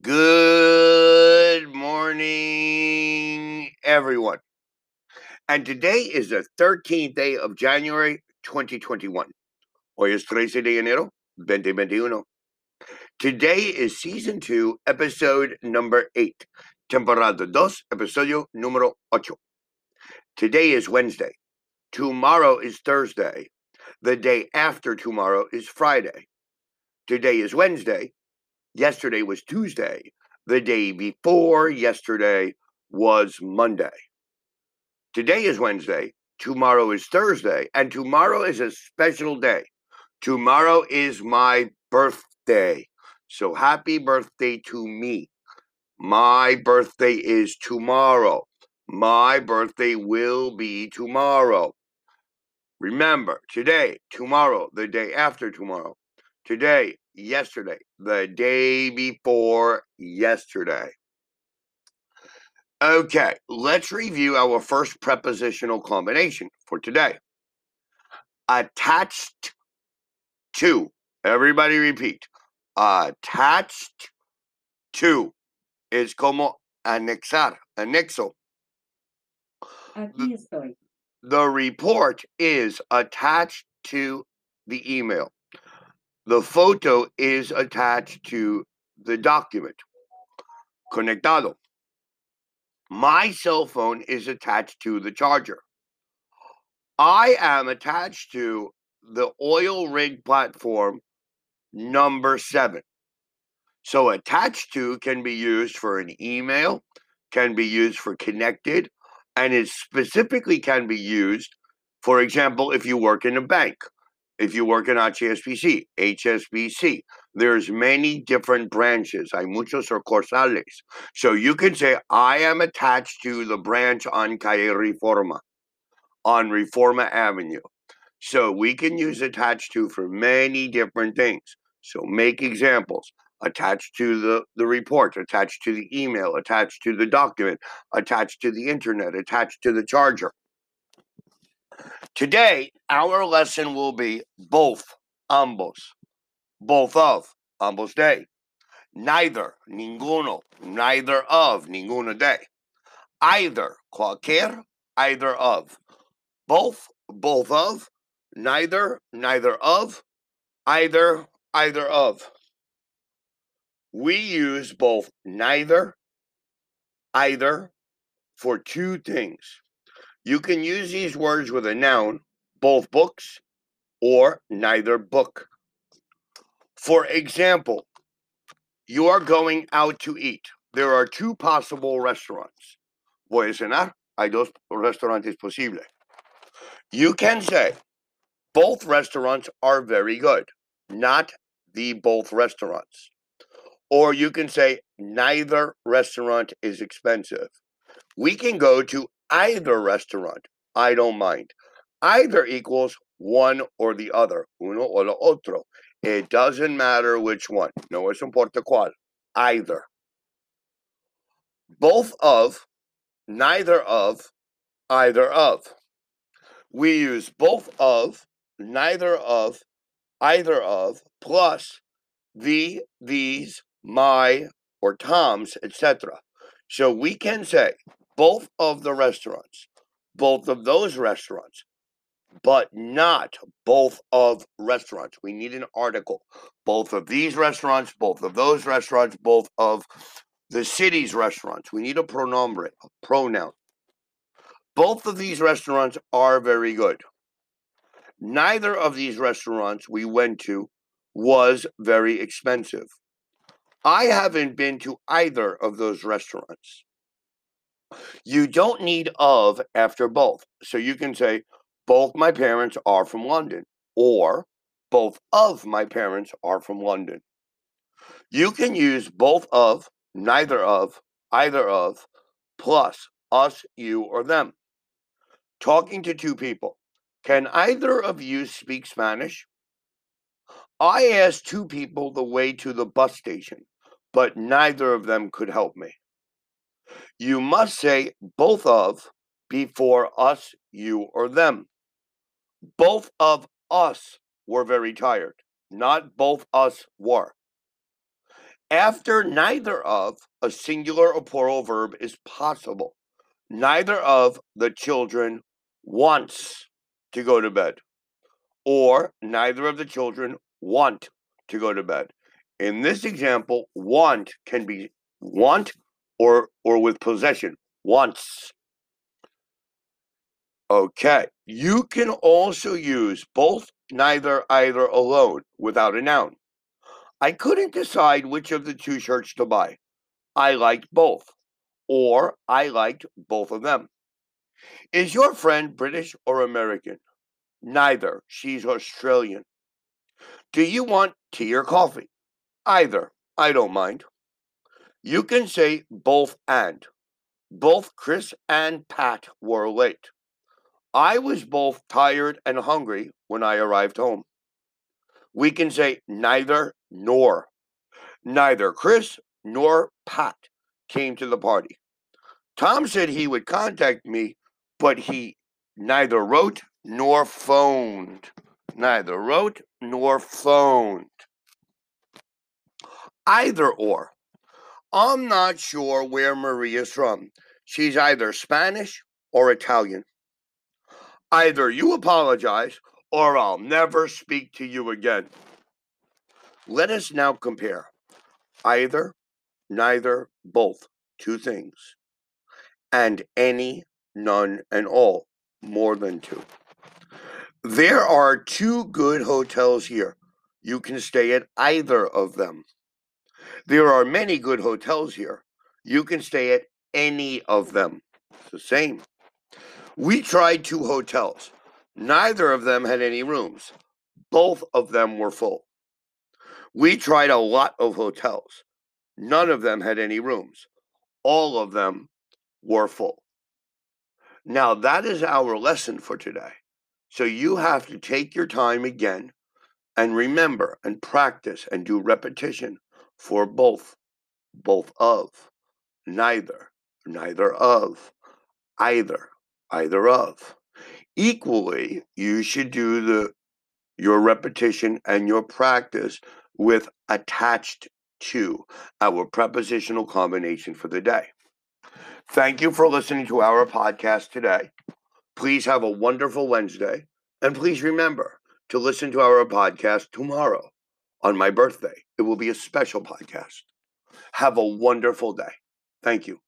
Good morning, everyone. And today is the 13th day of January 2021. Hoy es 13 de enero 2021. Today is season 2, episode number 8, temporada dos, episodio número ocho. Today is Wednesday. Tomorrow is Thursday. The day after tomorrow is Friday. Today is Wednesday. Yesterday was Tuesday. The day before yesterday was Monday. Today is Wednesday. Tomorrow is Thursday. And tomorrow is a special day. Tomorrow is my birthday. So happy birthday to me. My birthday is tomorrow. My birthday will be tomorrow. Remember, today, tomorrow, the day after tomorrow. Today, yesterday, the day before yesterday. Okay, let's review our first prepositional combination for today. Attached to. Everybody repeat. Attached to is como anexar, anexo. Aquí estoy. The report is attached to the email. The photo is attached to the document. Conectado. My cell phone is attached to the charger. I am attached to the oil rig platform number seven. So, attached to can be used for an email, can be used for connected, and it specifically can be used, for example, if you work in a bank, if you work in HSBC, HSBC. There's many different branches. Hay muchos sucursales. So you can say, I am attached to the branch on Calle Reforma, on Reforma Avenue. So we can use attached to for many different things. So make examples. Attached to the, the report, attached to the email, attached to the document, attached to the internet, attached to the charger. Today, our lesson will be both, ambos, both of, ambos day. neither, ninguno, neither of, ninguno day. either, cualquier, either of, both, both of, neither, neither of, either, either of. We use both neither, either for two things. You can use these words with a noun, both books or neither book. For example, you are going out to eat. There are two possible restaurants. Voy a cenar. Hay dos restaurantes posibles. You can say both restaurants are very good, not the both restaurants. Or you can say neither restaurant is expensive. We can go to either restaurant. I don't mind. Either equals one or the other. Uno o lo otro. It doesn't matter which one. No es importa cuál. Either. Both of, neither of, either of. We use both of, neither of, either of, plus the, these, my, or Tom's, etc. So we can say both of the restaurants, both of those restaurants, but not both of restaurants. We need an article. Both of these restaurants, both of those restaurants, both of the city's restaurants. We need a pronoun, a pronoun. Both of these restaurants are very good. Neither of these restaurants we went to was very expensive. I haven't been to either of those restaurants. You don't need of after both. So you can say, both my parents are from London, or both of my parents are from London. You can use both of, neither of, either of, plus us, you, or them. Talking to two people. Can either of you speak Spanish? I asked two people the way to the bus station, but neither of them could help me. You must say both of before us, you, or them. Both of us were very tired, not both us were. After neither of, a singular or plural verb is possible. Neither of the children wants to go to bed, or neither of the children want to go to bed. In this example, want can be want or or with possession. once. Okay. You can also use both neither either alone without a noun. I couldn't decide which of the two shirts to buy. I liked both, or I liked both of them. Is your friend British or American? Neither. She's Australian. Do you want tea or coffee? Either. I don't mind. You can say both and. Both Chris and Pat were late. I was both tired and hungry when I arrived home. We can say neither nor. Neither Chris nor Pat came to the party. Tom said he would contact me, but he neither wrote nor phoned. Neither wrote nor phoned. Either or. I'm not sure where Maria's from. She's either Spanish or Italian. Either you apologize or I'll never speak to you again. Let us now compare either, neither, both, two things, and any, none, and all, more than two. There are two good hotels here. You can stay at either of them. There are many good hotels here. You can stay at any of them. It's the same. We tried two hotels. Neither of them had any rooms. Both of them were full. We tried a lot of hotels. None of them had any rooms. All of them were full. Now, that is our lesson for today. So you have to take your time again and remember and practice and do repetition for both, both of, neither, neither of, either, either of. Equally, you should do the your repetition and your practice with attached to our prepositional combination for the day. Thank you for listening to our podcast today. Please have a wonderful Wednesday. And please remember to listen to our podcast tomorrow on my birthday. It will be a special podcast. Have a wonderful day. Thank you.